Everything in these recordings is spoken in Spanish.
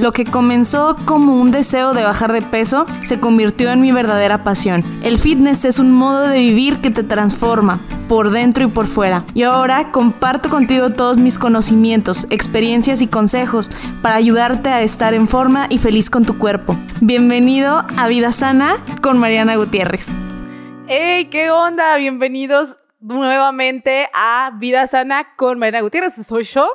Lo que comenzó como un deseo de bajar de peso se convirtió en mi verdadera pasión. El fitness es un modo de vivir que te transforma por dentro y por fuera. Y ahora comparto contigo todos mis conocimientos, experiencias y consejos para ayudarte a estar en forma y feliz con tu cuerpo. Bienvenido a Vida Sana con Mariana Gutiérrez. ¡Hey! ¿Qué onda? Bienvenidos nuevamente a Vida Sana con Mariana Gutiérrez. Soy yo.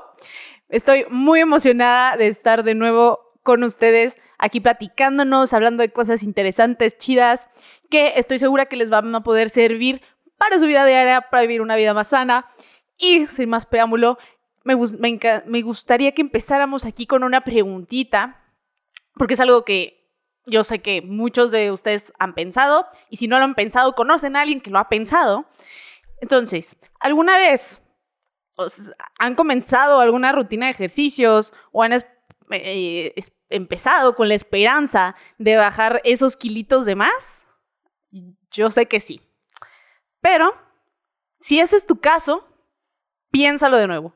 Estoy muy emocionada de estar de nuevo con ustedes aquí platicándonos, hablando de cosas interesantes, chidas, que estoy segura que les van a poder servir para su vida diaria, para vivir una vida más sana. Y sin más preámbulo, me, gustaría que empezáramos aquí con una preguntita, porque es algo que yo sé que muchos de ustedes han pensado, y si no lo han pensado, conocen a alguien que lo ha pensado. Entonces, ¿alguna vez han comenzado alguna rutina de ejercicios o han eh, empezado con la esperanza de bajar esos kilitos de más? Yo sé que sí. Pero, si ese es tu caso, piénsalo de nuevo.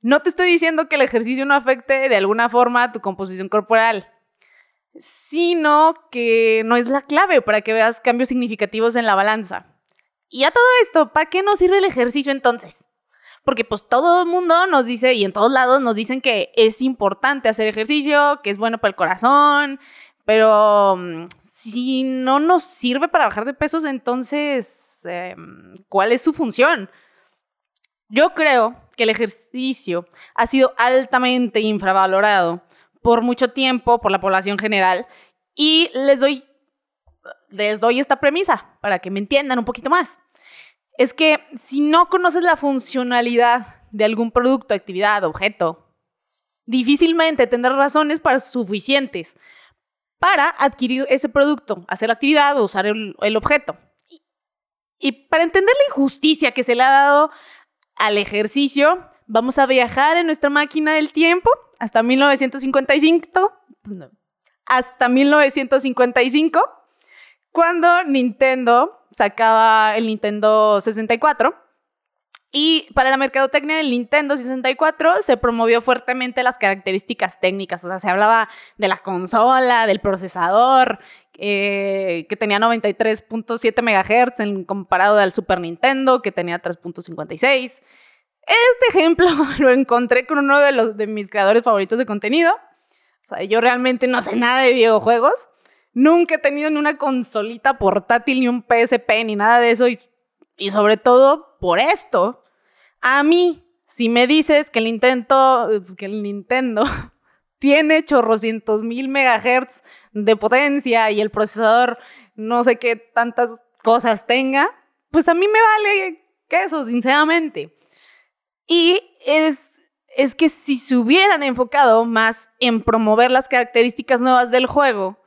No te estoy diciendo que el ejercicio no afecte de alguna forma tu composición corporal, sino que no es la clave para que veas cambios significativos en la balanza. Y a todo esto, ¿para qué nos sirve el ejercicio entonces? Porque pues todo el mundo nos dice y en todos lados nos dicen que es importante hacer ejercicio, que es bueno para el corazón, pero mm, si no nos sirve para bajar de pesos, entonces, em, ¿cuál es su función? Yo creo que el ejercicio ha sido altamente infravalorado por mucho tiempo por la población general y les doy, les doy esta premisa para que me entiendan un poquito más es que si no conoces la funcionalidad de algún producto, actividad, objeto, difícilmente tendrás razones para suficientes para adquirir ese producto, hacer la actividad o usar el, objeto. Y para entender la injusticia que se le ha dado al ejercicio, vamos a viajar en nuestra máquina del tiempo hasta 1955, hasta 1955, cuando Nintendo sacaba el Nintendo 64. Y para la mercadotecnia del Nintendo 64 se promovió fuertemente las características técnicas, o sea, se hablaba de la consola, del procesador, eh, que tenía 93.7 MHz en comparado al Super Nintendo, que tenía 3.56. Este ejemplo lo encontré con uno de, los, de mis creadores favoritos de contenido. O sea, yo realmente no sé nada de videojuegos, Nunca he tenido ni una consolita portátil, ni un PSP, ni nada de eso. Y, sobre todo por esto. A mí, si me dices que el Nintendo, que el Nintendo tiene chorrocientos mil megahertz de potencia y el procesador no sé qué tantas cosas tenga, pues a mí me vale queso, sinceramente. Y es, es que si se hubieran enfocado más en promover las características nuevas del juego,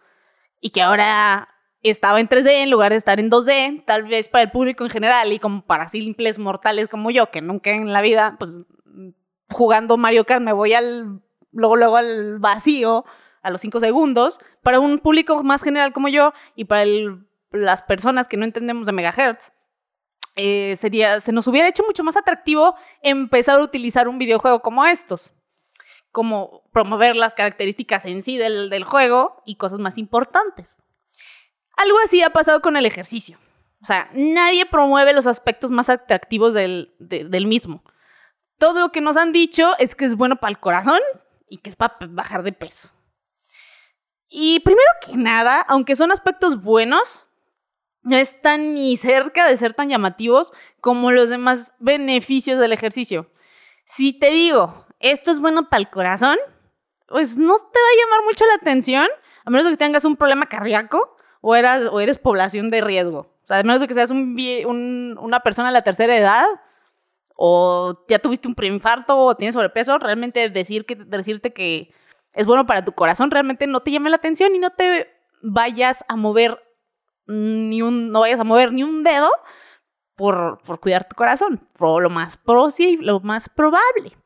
y que ahora estaba en 3D en lugar de estar en 2D, tal vez para el público en general y como para simples mortales como yo, que nunca en la vida, pues jugando Mario Kart me voy al, luego, luego al vacío a los 5 segundos, para un público más general como yo y para las personas que no entendemos de megahertz, eh, sería, se nos hubiera hecho mucho más atractivo empezar a utilizar un videojuego como estos como promover las características en sí del, juego y cosas más importantes. Algo así ha pasado con el ejercicio. O sea, nadie promueve los aspectos más atractivos del, del mismo. Todo lo que nos han dicho es que es bueno para el corazón y que es para bajar de peso. Y primero que nada, aunque son aspectos buenos, no están ni cerca de ser tan llamativos como los demás beneficios del ejercicio. Si te digo, esto es bueno para el corazón, pues no te va a llamar mucho la atención, a menos de que tengas un problema cardíaco o, eras, o eres población de riesgo. O sea, a menos de que seas un, una persona de la tercera edad o ya tuviste un preinfarto o tienes sobrepeso, realmente decir que, decirte que es bueno para tu corazón realmente no te llame la atención y no te vayas a mover ni un, no vayas a mover ni un dedo por, por cuidar tu corazón, por lo más posible, lo más probable.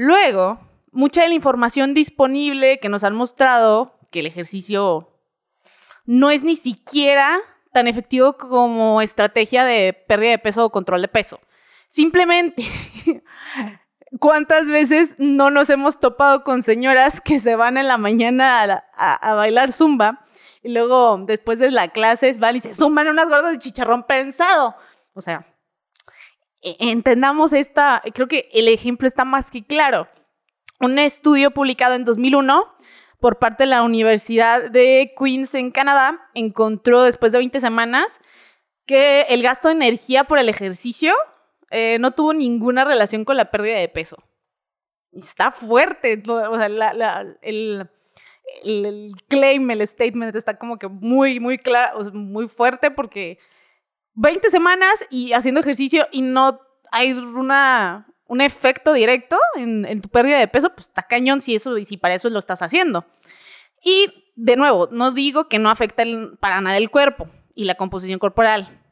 Luego, mucha de la información disponible que nos han mostrado que el ejercicio no es ni siquiera tan efectivo como estrategia de pérdida de peso o control de peso. Simplemente ¿Cuántas veces no nos hemos topado con señoras que se van en la mañana a, bailar zumba y luego después de la clase van y se zumban unas gordas de chicharrón pensado? O sea, entendamos esta, creo que el ejemplo está más que claro. Un estudio publicado en 2001 por parte de la Universidad de Queens en Canadá encontró después de 20 semanas que el gasto de energía por el ejercicio eh, no tuvo ninguna relación con la pérdida de peso. Está fuerte, o sea, el, el, claim, el statement está como que muy, muy claro, muy fuerte porque 20 semanas y haciendo ejercicio y no hay una, un efecto directo en, tu pérdida de peso, pues está cañón si eso si para eso lo estás haciendo. Y de nuevo, no digo que no afecta para nada el cuerpo y la composición corporal.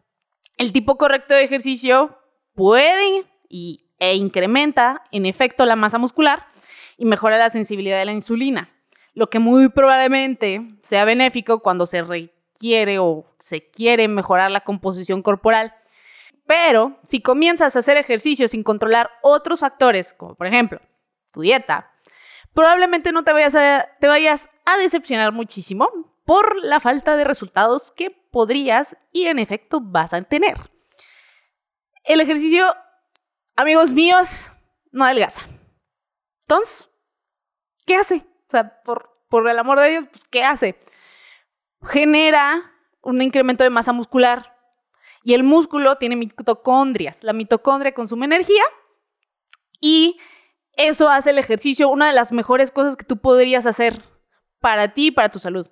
El tipo correcto de ejercicio puede y, e incrementa en efecto la masa muscular y mejora la sensibilidad de la insulina, lo que muy probablemente sea benéfico cuando se requiere o se quiere mejorar la composición corporal. Pero si comienzas a hacer ejercicio sin controlar otros factores, como por ejemplo tu dieta, probablemente no te vayas a, te vayas a decepcionar muchísimo por la falta de resultados que podrías y en efecto vas a tener. El ejercicio, amigos míos, no adelgaza. Entonces, ¿qué hace? O sea, por, por el amor de Dios, pues, ¿qué hace? Genera un incremento de masa muscular. Y el músculo tiene mitocondrias. La mitocondria consume energía y eso hace el ejercicio una de las mejores cosas que tú podrías hacer para ti y para tu salud.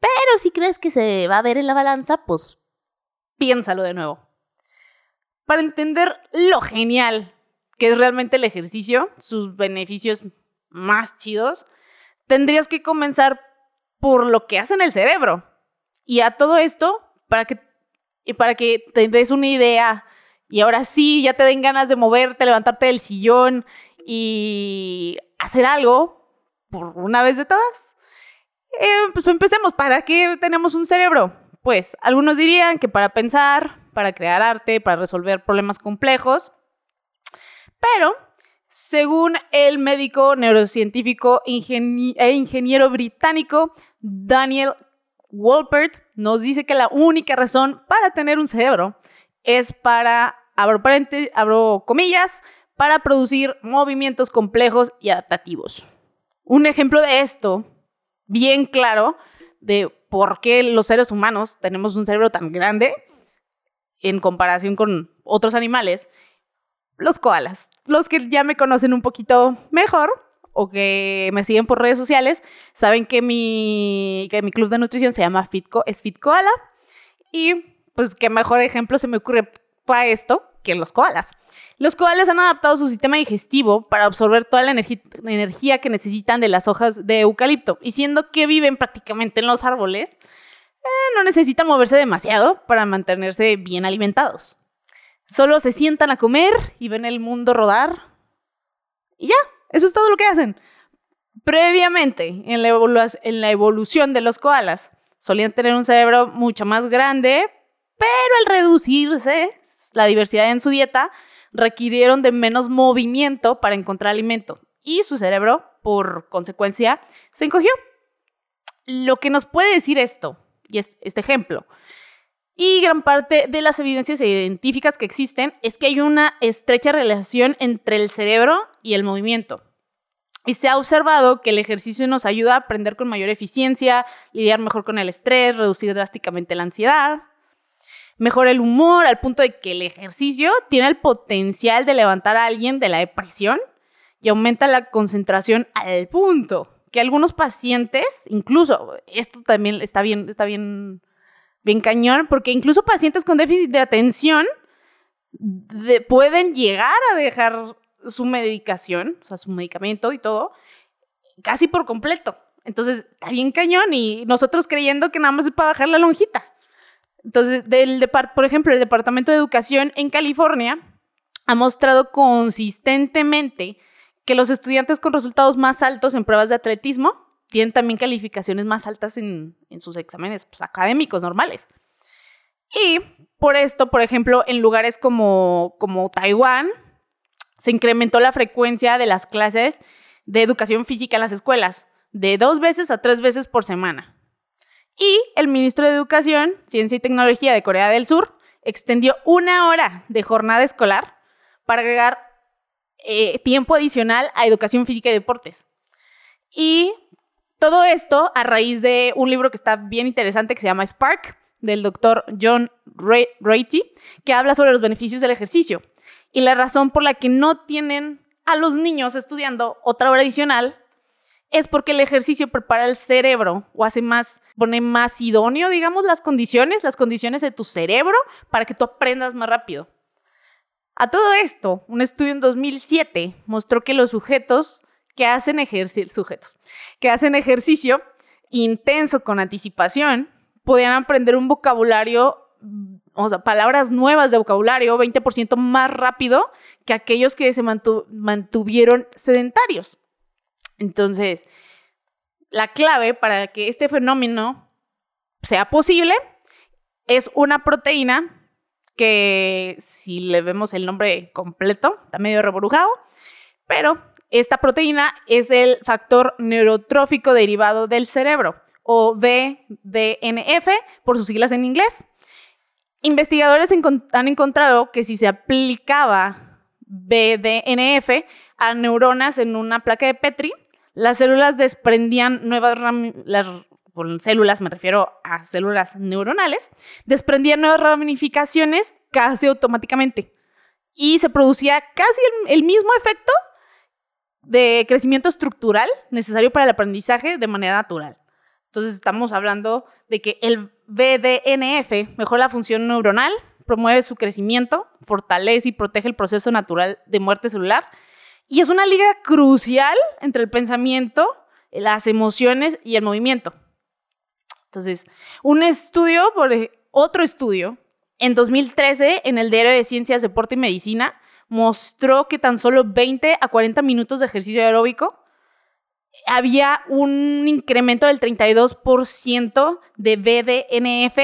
Pero si crees que se va a ver en la balanza, pues piénsalo de nuevo para entender lo genial que es realmente el ejercicio, sus beneficios más chidos, tendrías que comenzar por lo que hace en el cerebro. Y a todo esto, para que, para que te des una idea y ahora sí ya te den ganas de moverte, levantarte del sillón y hacer algo por una vez de todas. Eh, pues empecemos. ¿Para qué tenemos un cerebro? Pues algunos dirían que para pensar, para crear arte, para resolver problemas complejos. Pero, según el médico neurocientífico e ingeniero británico Daniel Wolpert, nos dice que la única razón para tener un cerebro es para, abro, abro comillas, para producir movimientos complejos y adaptativos. Un ejemplo de esto, bien claro, de por qué los seres humanos tenemos un cerebro tan grande, en comparación con otros animales, los koalas. Los que ya me conocen un poquito mejor o que me siguen por redes sociales, saben que mi, que mi club de nutrición se llama Fitco, es Fit Koala. Y pues qué mejor ejemplo se me ocurre para esto que los koalas. Los koalas han adaptado su sistema digestivo para absorber toda la, energía que necesitan de las hojas de eucalipto. Y siendo que viven prácticamente en los árboles, eh, no necesitan moverse demasiado para mantenerse bien alimentados. Solo se sientan a comer y ven el mundo rodar. Y ya, eso es todo lo que hacen. Previamente, en la, evolución de los koalas, solían tener un cerebro mucho más grande, pero al reducirse la diversidad en su dieta, requirieron de menos movimiento para encontrar alimento. Y su cerebro, por consecuencia, se encogió. Lo que nos puede decir esto y este ejemplo. Y gran parte de las evidencias científicas que existen es que hay una estrecha relación entre el cerebro y el movimiento. Y se ha observado que el ejercicio nos ayuda a aprender con mayor eficiencia, lidiar mejor con el estrés, reducir drásticamente la ansiedad, mejora el humor, al punto de que el ejercicio tiene el potencial de levantar a alguien de la depresión y aumenta la concentración al punto que algunos pacientes, incluso, esto también está bien, está bien, bien cañón, porque incluso pacientes con déficit de atención pueden llegar a dejar su medicación, o sea, su medicamento y todo, casi por completo. Entonces, está bien cañón y nosotros creyendo que nada más es para bajar la lonjita. Entonces, del por ejemplo, el Departamento de Educación en California ha mostrado consistentemente que los estudiantes con resultados más altos en pruebas de atletismo tienen también calificaciones más altas en, sus exámenes pues, académicos normales. Y por esto, por ejemplo, en lugares como, como Taiwán, se incrementó la frecuencia de las clases de educación física en las escuelas, de dos veces a tres veces por semana. Y el ministro de Educación, Ciencia y Tecnología de Corea del Sur extendió una hora de jornada escolar para agregar eh, tiempo adicional a educación física y deportes. Y todo esto a raíz de un libro que está bien interesante que se llama Spark, del doctor John Ratey, que habla sobre los beneficios del ejercicio y la razón por la que no tienen a los niños estudiando otra hora adicional es porque el ejercicio prepara el cerebro o hace más, pone más idóneo, digamos, las condiciones, las condiciones de tu cerebro para que tú aprendas más rápido. A todo esto, un estudio en 2007 mostró que los sujetos que hacen ejercicio, sujetos, que hacen ejercicio intenso con anticipación, podían aprender un vocabulario, o sea, palabras nuevas de vocabulario 20% más rápido que aquellos que se mantuvieron sedentarios. Entonces, la clave para que este fenómeno sea posible es una proteína que si le vemos el nombre completo, está medio reborujado, pero esta proteína es el factor neurotrófico derivado del cerebro, o BDNF, por sus siglas en inglés. Investigadores han encontrado que si se aplicaba BDNF a neuronas en una placa de Petri, las células desprendían nuevas las con células me refiero a células neuronales, desprendían nuevas ramificaciones casi automáticamente y se producía casi el, mismo efecto de crecimiento estructural necesario para el aprendizaje de manera natural. Entonces estamos hablando de que el BDNF mejora la función neuronal, promueve su crecimiento, fortalece y protege el proceso natural de muerte celular y es una liga crucial entre el pensamiento, las emociones y el movimiento. Entonces, un estudio, por otro estudio, en 2013, en el Diario de Ciencias, Deporte y Medicina, mostró que tan solo 20 a 40 minutos de ejercicio aeróbico había un incremento del 32% de BDNF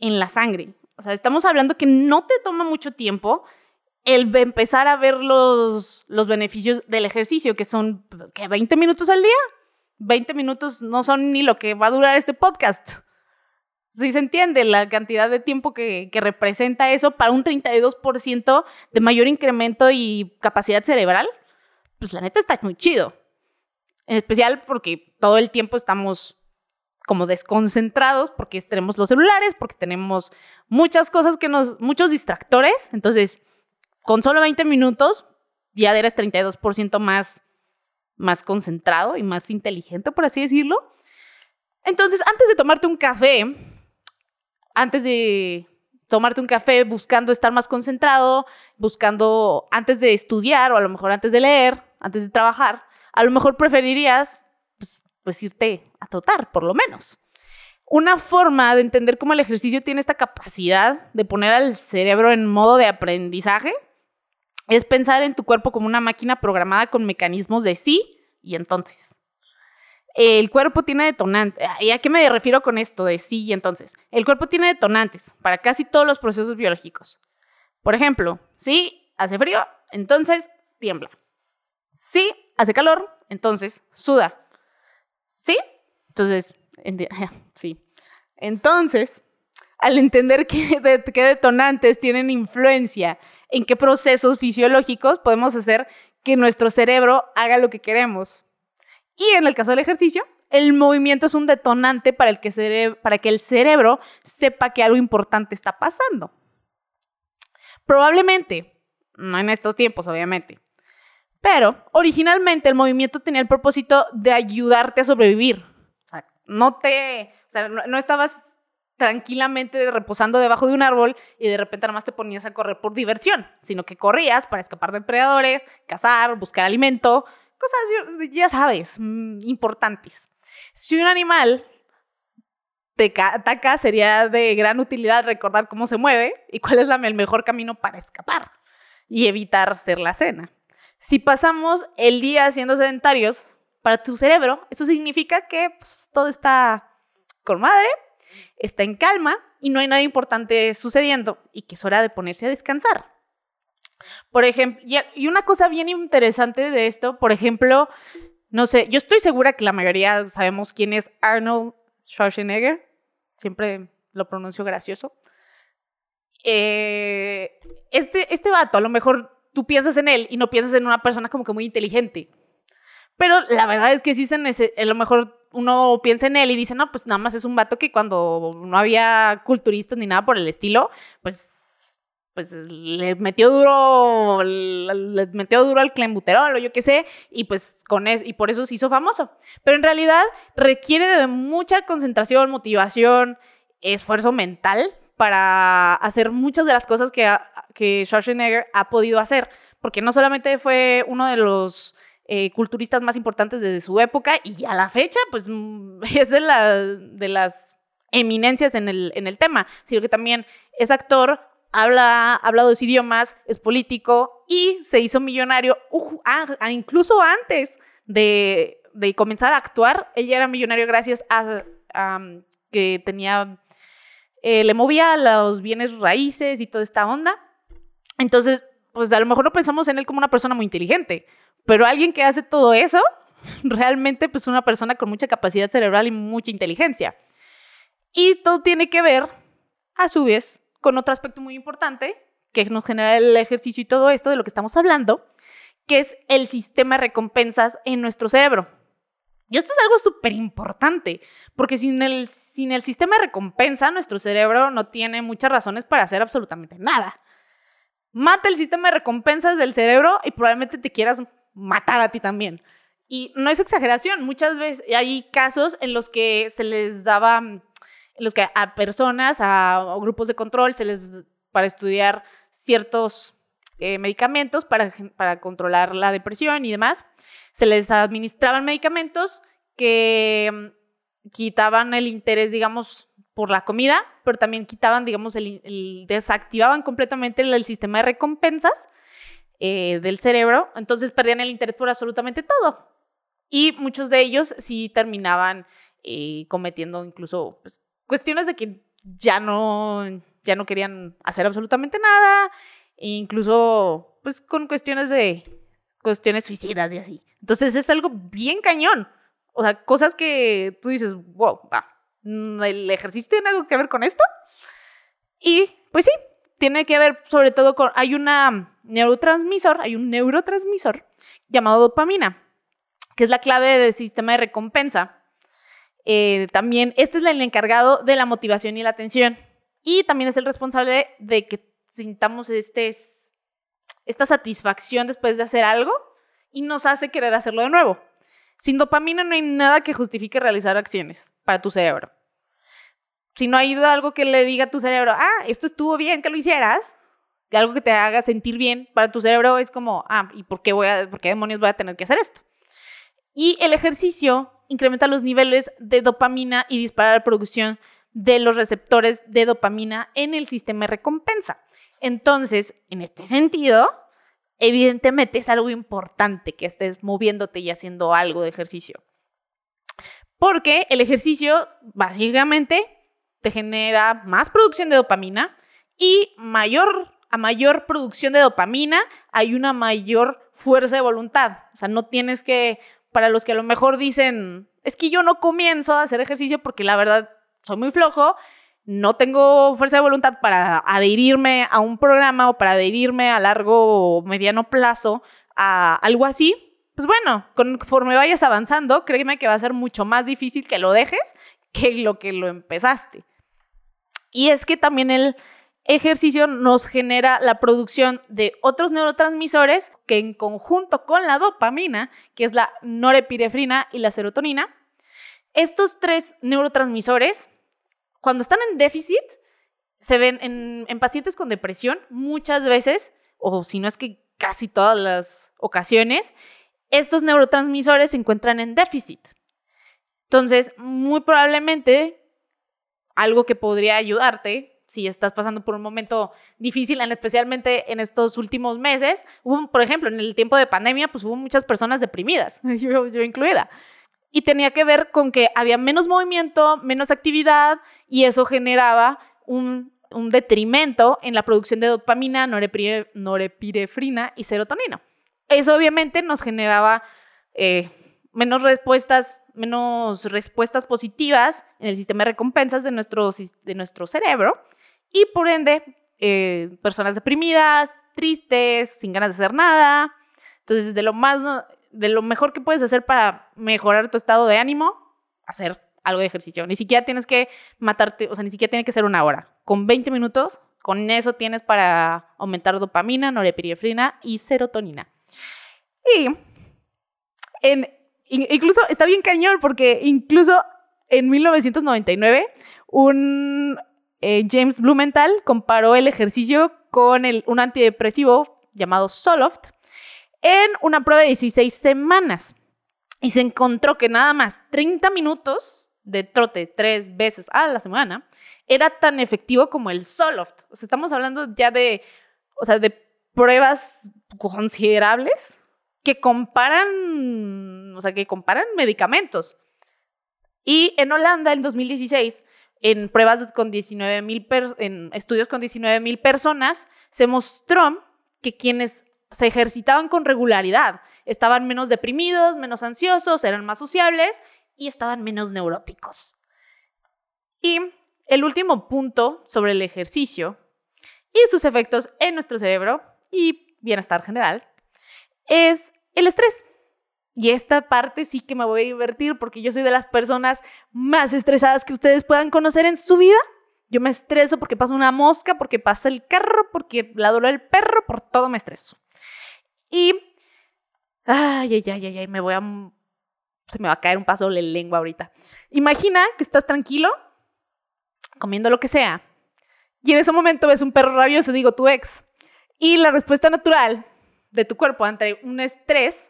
en la sangre. O sea, estamos hablando que no te toma mucho tiempo el empezar a ver los, los beneficios del ejercicio, que son que 20 minutos al día. 20 minutos no son ni lo que va a durar este podcast. Si se entiende la cantidad de tiempo que, que representa eso para un 32% de mayor incremento y capacidad cerebral, pues la neta está muy chido. En especial porque todo el tiempo estamos como desconcentrados porque tenemos los celulares, porque tenemos muchas cosas que nos, muchos distractores. Entonces, con solo 20 minutos ya eres 32% más, más concentrado y más inteligente, por así decirlo. Entonces, antes de tomarte un café, antes de tomarte un café buscando estar más concentrado, buscando antes de estudiar o a lo mejor antes de leer, antes de trabajar, a lo mejor preferirías pues, pues irte a trotar, por lo menos. Una forma de entender cómo el ejercicio tiene esta capacidad de poner al cerebro en modo de aprendizaje es pensar en tu cuerpo como una máquina programada con mecanismos de sí y entonces. El cuerpo tiene detonantes. ¿Y a qué me refiero con esto de sí y entonces? El cuerpo tiene detonantes para casi todos los procesos biológicos. Por ejemplo, sí, hace frío, entonces tiembla. Sí, hace calor, entonces suda. ¿Sí? Entonces, sí. Entonces, al entender qué detonantes tienen influencia en qué procesos fisiológicos podemos hacer que nuestro cerebro haga lo que queremos. Y en el caso del ejercicio, el movimiento es un detonante para, el que, para que el cerebro sepa que algo importante está pasando. Probablemente, no en estos tiempos, obviamente, pero originalmente el movimiento tenía el propósito de ayudarte a sobrevivir. No te, o sea, no estabas tranquilamente reposando debajo de un árbol y de repente nada más te ponías a correr por diversión, sino que corrías para escapar de depredadores, cazar, buscar alimento, cosas, ya sabes, mm, importantes. Si un animal te ataca, sería de gran utilidad recordar cómo se mueve y cuál es el mejor camino para escapar y evitar ser la cena. Si pasamos el día siendo sedentarios, para tu cerebro, eso significa que pues, todo está con madre, está en calma y no hay nada importante sucediendo y que es hora de ponerse a descansar. Por ejemplo, y una cosa bien interesante de esto, por ejemplo, no sé, yo estoy segura que la mayoría sabemos quién es Arnold Schwarzenegger. Siempre lo pronuncio gracioso. Eh, este, este vato, a lo mejor tú piensas en él y no piensas en una persona como que muy inteligente. Pero la verdad es que sí se a lo mejor uno piensa en él y dice, no, pues nada más es un vato que cuando no había culturistas ni nada por el estilo, pues, pues le metió duro, le, metió duro al clenbuterol o yo qué sé, y pues con eso, y por eso se hizo famoso. Pero en realidad requiere de mucha concentración, motivación, esfuerzo mental para hacer muchas de las cosas que, que Schwarzenegger ha podido hacer, porque no solamente fue uno de los eh, culturistas más importantes desde su época y a la fecha, pues mm, es de, la, de las eminencias en el, en el tema, sino que también es actor, habla, habla dos idiomas, es político y se hizo millonario ah, incluso antes de, de, comenzar a actuar. Ella era millonario gracias a, que tenía eh, le movía los bienes raíces y toda esta onda. Entonces, pues a lo mejor no pensamos en él como una persona muy inteligente, pero alguien que hace todo eso, realmente pues una persona con mucha capacidad cerebral y mucha inteligencia. Y todo tiene que ver, a su vez, con otro aspecto muy importante que nos genera el ejercicio y todo esto de lo que estamos hablando, que es el sistema de recompensas en nuestro cerebro. Y esto es algo súper importante, porque sin el, sin el sistema de recompensa, nuestro cerebro no tiene muchas razones para hacer absolutamente nada. Mata el sistema de recompensas del cerebro y probablemente te quieras matar a ti también. Y no es exageración, muchas veces hay casos en los que se les daba, los que a personas, a, grupos de control, se les, para estudiar ciertos eh, medicamentos para, para controlar la depresión y demás, se les administraban medicamentos que mm, quitaban el interés, digamos, por la comida, pero también quitaban, digamos, el, desactivaban completamente el, sistema de recompensas eh, del cerebro, entonces perdían el interés por absolutamente todo. Y muchos de ellos sí terminaban eh, cometiendo incluso pues, cuestiones de que ya no, ya no querían hacer absolutamente nada, e incluso pues con cuestiones de cuestiones suicidas y así. Entonces es algo bien cañón. O sea, cosas que tú dices, wow, mm, ¿el ejercicio tiene algo que ver con esto? Y pues sí, tiene que ver sobre todo con, hay una neurotransmisor, hay un neurotransmisor llamado dopamina, que es la clave del sistema de recompensa. Eh, también, este es el encargado de la motivación y la atención. Y también es el responsable de que sintamos este, esta satisfacción después de hacer algo y nos hace querer hacerlo de nuevo. Sin dopamina no hay nada que justifique realizar acciones para tu cerebro. Si no hay algo que le diga a tu cerebro, ah, esto estuvo bien que lo hicieras, algo que te haga sentir bien para tu cerebro es como, ah, ¿y por qué, voy a, por qué demonios voy a tener que hacer esto? Y el ejercicio incrementa los niveles de dopamina y dispara la producción de los receptores de dopamina en el sistema de recompensa. Entonces, en este sentido, evidentemente es algo importante que estés moviéndote y haciendo algo de ejercicio. Porque el ejercicio básicamente te genera más producción de dopamina y mayor, a mayor producción de dopamina hay una mayor fuerza de voluntad. O sea, no tienes que, para los que a lo mejor dicen, es que yo no comienzo a hacer ejercicio porque la verdad soy muy flojo, no tengo fuerza de voluntad para adherirme a un programa o para adherirme a largo o mediano plazo a algo así, pues bueno, conforme vayas avanzando, créeme que va a ser mucho más difícil que lo dejes que lo que lo empezaste. Y es que también el ejercicio nos genera la producción de otros neurotransmisores que en conjunto con la dopamina, que es la norepinefrina y la serotonina, estos tres neurotransmisores cuando están en déficit, se ven en, pacientes con depresión muchas veces, o si no es que casi todas las ocasiones, estos neurotransmisores se encuentran en déficit. Entonces, muy probablemente algo que podría ayudarte si estás pasando por un momento difícil, especialmente en estos últimos meses, hubo, por ejemplo, en el tiempo de pandemia, pues hubo muchas personas deprimidas, yo, yo incluida y tenía que ver con que había menos movimiento, menos actividad y eso generaba un un detrimento en la producción de dopamina, norepirefrina y serotonina. Eso obviamente nos generaba eh, menos respuestas, menos respuestas positivas en el sistema de recompensas de nuestro, de nuestro cerebro y por ende eh, personas deprimidas, tristes, sin ganas de hacer nada. Entonces, de lo más, de lo mejor que puedes hacer para mejorar tu estado de ánimo, hacer algo de ejercicio. Ni siquiera tienes que matarte, o sea, ni siquiera tiene que ser una hora. Con 20 minutos, con eso tienes para aumentar dopamina, norepinefrina y serotonina. Y en, incluso está bien cañón porque incluso en 1999 un eh, James Blumenthal comparó el ejercicio con un antidepresivo llamado Zoloft en una prueba de 16 semanas. Y se encontró que nada más 30 minutos de trote tres veces a la semana era tan efectivo como el Zoloft. O sea, estamos hablando ya de, o sea, de pruebas considerables que comparan, o sea, que comparan medicamentos. Y en Holanda, en 2016, en pruebas con 19 mil, estudios con 19 mil personas, se mostró que quienes se ejercitaban con regularidad estaban menos deprimidos, menos ansiosos, eran más sociables y estaban menos neuróticos. Y el último punto sobre el ejercicio y sus efectos en nuestro cerebro y bienestar general es el estrés. Y esta parte sí que me voy a divertir porque yo soy de las personas más estresadas que ustedes puedan conocer en su vida. Yo me estreso porque pasa una mosca, porque pasa el carro, porque ladró el perro, por todo me estreso. Y, ay, ay, ay, ay, me voy a, se me va a caer un paso de lengua ahorita. Imagina que estás tranquilo, comiendo lo que sea, y en ese momento ves un perro rabioso, digo tu ex, y la respuesta natural de tu cuerpo ante un estrés,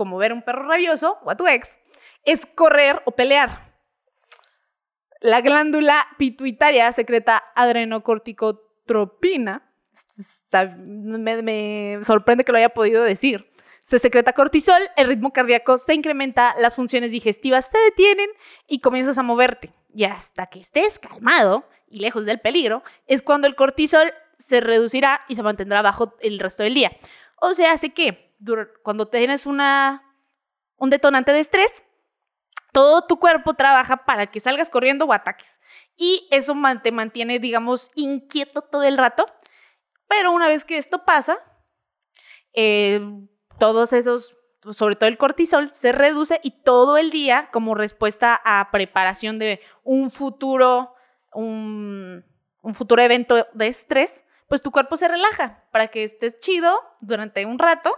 como ver un perro rabioso o a tu ex, es correr o pelear. La glándula pituitaria secreta adrenocorticotropina. me, me sorprende que lo haya podido decir. Se secreta cortisol, el ritmo cardíaco se incrementa, las funciones digestivas se detienen y comienzas a moverte. Y hasta que estés calmado y lejos del peligro, es cuando el cortisol se reducirá y se mantendrá bajo el resto del día. O sea, hace que cuando tienes una, un detonante de estrés, todo tu cuerpo trabaja para que salgas corriendo o ataques. Y eso te mantiene, digamos, inquieto todo el rato. Pero una vez que esto pasa, eh, todos esos, sobre todo el cortisol, se reduce y todo el día, como respuesta a preparación de un futuro, un, un futuro evento de estrés, pues tu cuerpo se relaja para que estés chido durante un rato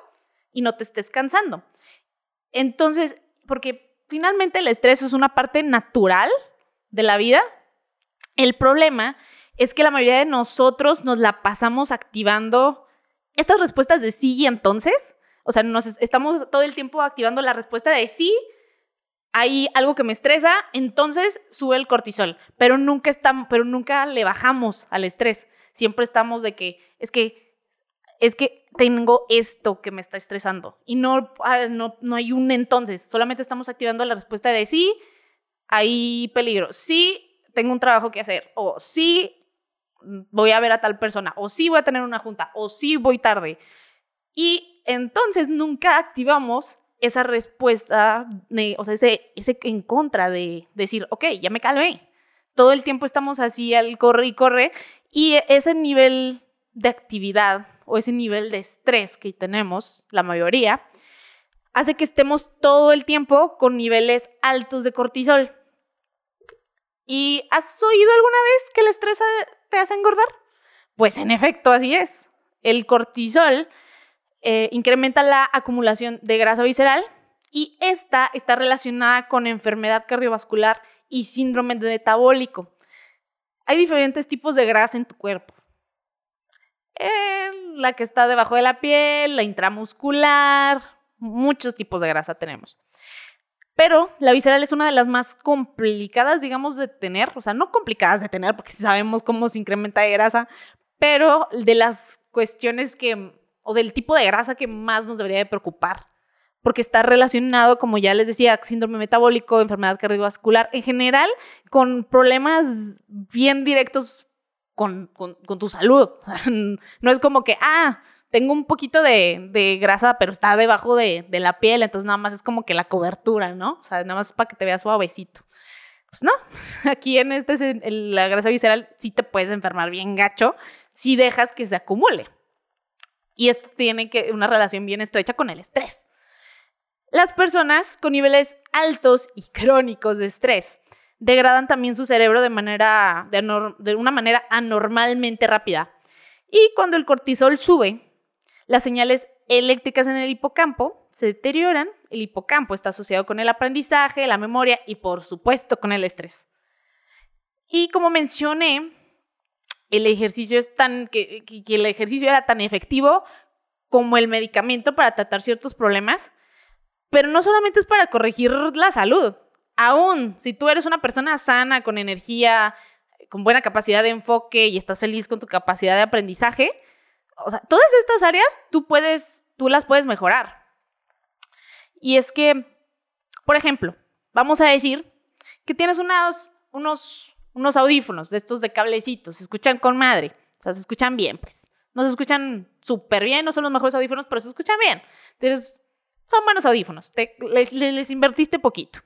y no te estés cansando. Entonces, porque finalmente el estrés es una parte natural de la vida, el problema es que la mayoría de nosotros nos la pasamos activando estas respuestas de sí y entonces. O sea, nos estamos todo el tiempo activando la respuesta de sí, hay algo que me estresa, entonces sube el cortisol, pero nunca, pero nunca le bajamos al estrés siempre estamos de que, es que, es que tengo esto que me está estresando. Y no, ah, no, no hay un entonces, solamente estamos activando la respuesta de sí, hay peligro, sí, tengo un trabajo que hacer, o sí, voy a ver a tal persona, o sí voy a tener una junta, o sí voy tarde. Y entonces nunca activamos esa respuesta, o sea, ese, ese en contra de decir, ok, ya me calmé. Todo el tiempo estamos así al corre y corre y ese nivel de actividad o ese nivel de estrés que tenemos, la mayoría, hace que estemos todo el tiempo con niveles altos de cortisol. ¿Y has oído alguna vez que el estrés te hace engordar? Pues en efecto, así es. El cortisol eh, incrementa la acumulación de grasa visceral y esta está relacionada con enfermedad cardiovascular y síndrome metabólico hay diferentes tipos de grasa en tu cuerpo. La que está debajo de la piel, la intramuscular, muchos tipos de grasa tenemos. Pero la visceral es una de las más complicadas, digamos, de tener, o sea, no complicadas de tener porque sabemos cómo se incrementa de grasa, pero de las cuestiones que, o del tipo de grasa que más nos debería de preocupar porque está relacionado, como ya les decía, síndrome metabólico, enfermedad cardiovascular, en general, con problemas bien directos con, tu salud. no es como que, ah, tengo un poquito de, grasa, pero está debajo de, la piel, entonces nada más es como que la cobertura, ¿no? O sea, nada más para que te veas suavecito. Pues no, aquí en este, la grasa visceral sí te puedes enfermar bien gacho si dejas que se acumule. Y esto tiene que, una relación bien estrecha con el estrés. Las personas con niveles altos y crónicos de estrés degradan también su cerebro de, manera, de, una manera anormalmente rápida. Y cuando el cortisol sube, las señales eléctricas en el hipocampo se deterioran. El hipocampo está asociado con el aprendizaje, la memoria y por supuesto con el estrés. Y como mencioné, el ejercicio es tan que, el ejercicio era tan efectivo como el medicamento para tratar ciertos problemas, pero no solamente es para corregir la salud. Aún si tú eres una persona sana, con energía, con buena capacidad de enfoque y estás feliz con tu capacidad de aprendizaje, o sea, todas estas áreas tú puedes, tú las puedes mejorar. Y es que, por ejemplo, vamos a decir que tienes unos, unos, unos audífonos de estos de cablecitos, se escuchan con madre, o sea, se escuchan bien, pues. No se escuchan súper bien, no son los mejores audífonos, pero se escuchan bien. Tienes son buenos audífonos, les, invertiste poquito.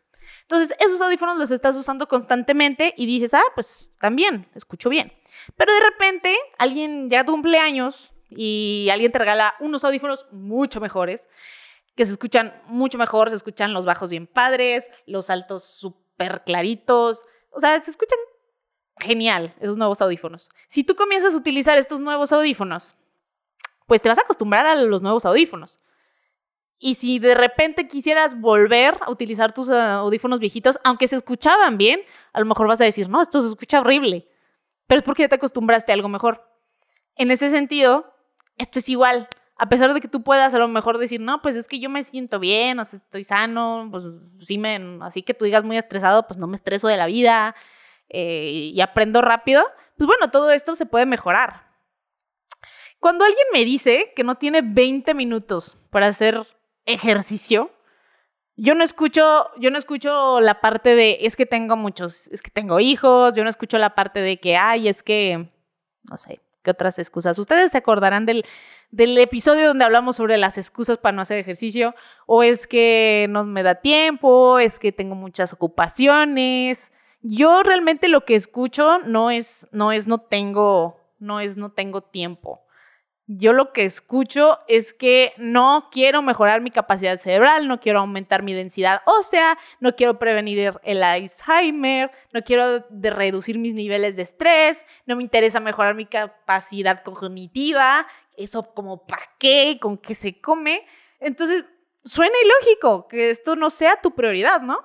Entonces, esos audífonos los estás usando constantemente y dices, ah, pues también, escucho bien. Pero de repente, alguien ya tu cumpleaños y alguien te regala unos audífonos mucho mejores, que se escuchan mucho mejor, se escuchan los bajos bien padres, los altos súper claritos, o sea, se escuchan genial esos nuevos audífonos. Si tú comienzas a utilizar estos nuevos audífonos, pues te vas a acostumbrar a los nuevos audífonos. Y si de repente quisieras volver a utilizar tus audífonos viejitos, aunque se escuchaban bien, a lo mejor vas a decir, no, esto se escucha horrible. Pero es porque ya te acostumbraste a algo mejor. En ese sentido, esto es igual. A pesar de que tú puedas a lo mejor decir, no, pues es que yo me siento bien, o sea, estoy sano, pues sí me, así que tú digas muy estresado, pues no me estreso de la vida eh, y aprendo rápido, pues bueno, todo esto se puede mejorar. Cuando alguien me dice que no tiene 20 minutos para hacer ejercicio, yo no escucho, yo no escucho la parte de es que tengo muchos, es que tengo hijos, yo no escucho la parte de que ay, es que no sé, qué otras excusas. Ustedes se acordarán del, del episodio donde hablamos sobre las excusas para no hacer ejercicio, o es que no me da tiempo, es que tengo muchas ocupaciones. Yo realmente lo que escucho no es no es no tengo no es no tengo tiempo yo lo que escucho es que no quiero mejorar mi capacidad cerebral, no quiero aumentar mi densidad ósea, no quiero prevenir el Alzheimer, no quiero reducir mis niveles de estrés, no me interesa mejorar mi capacidad cognitiva, eso como para qué, con qué se come. Entonces, suena ilógico que esto no sea tu prioridad, ¿no?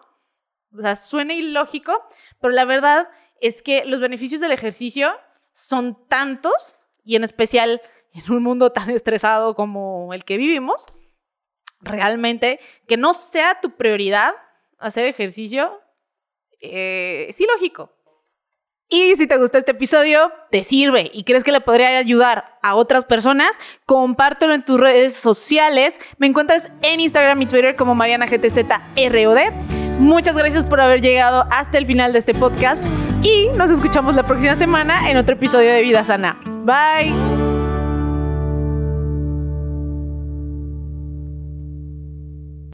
O sea, suena ilógico, pero la verdad es que los beneficios del ejercicio son tantos y en especial en un mundo tan estresado como el que vivimos, realmente que no sea tu prioridad hacer ejercicio eh, es ilógico. Y si te gustó este episodio, te sirve y crees que le podría ayudar a otras personas, compártelo en tus redes sociales. Me encuentras en Instagram y Twitter como MarianaGTZROD. Muchas gracias por haber llegado hasta el final de este podcast y nos escuchamos la próxima semana en otro episodio de Vida Sana. Bye.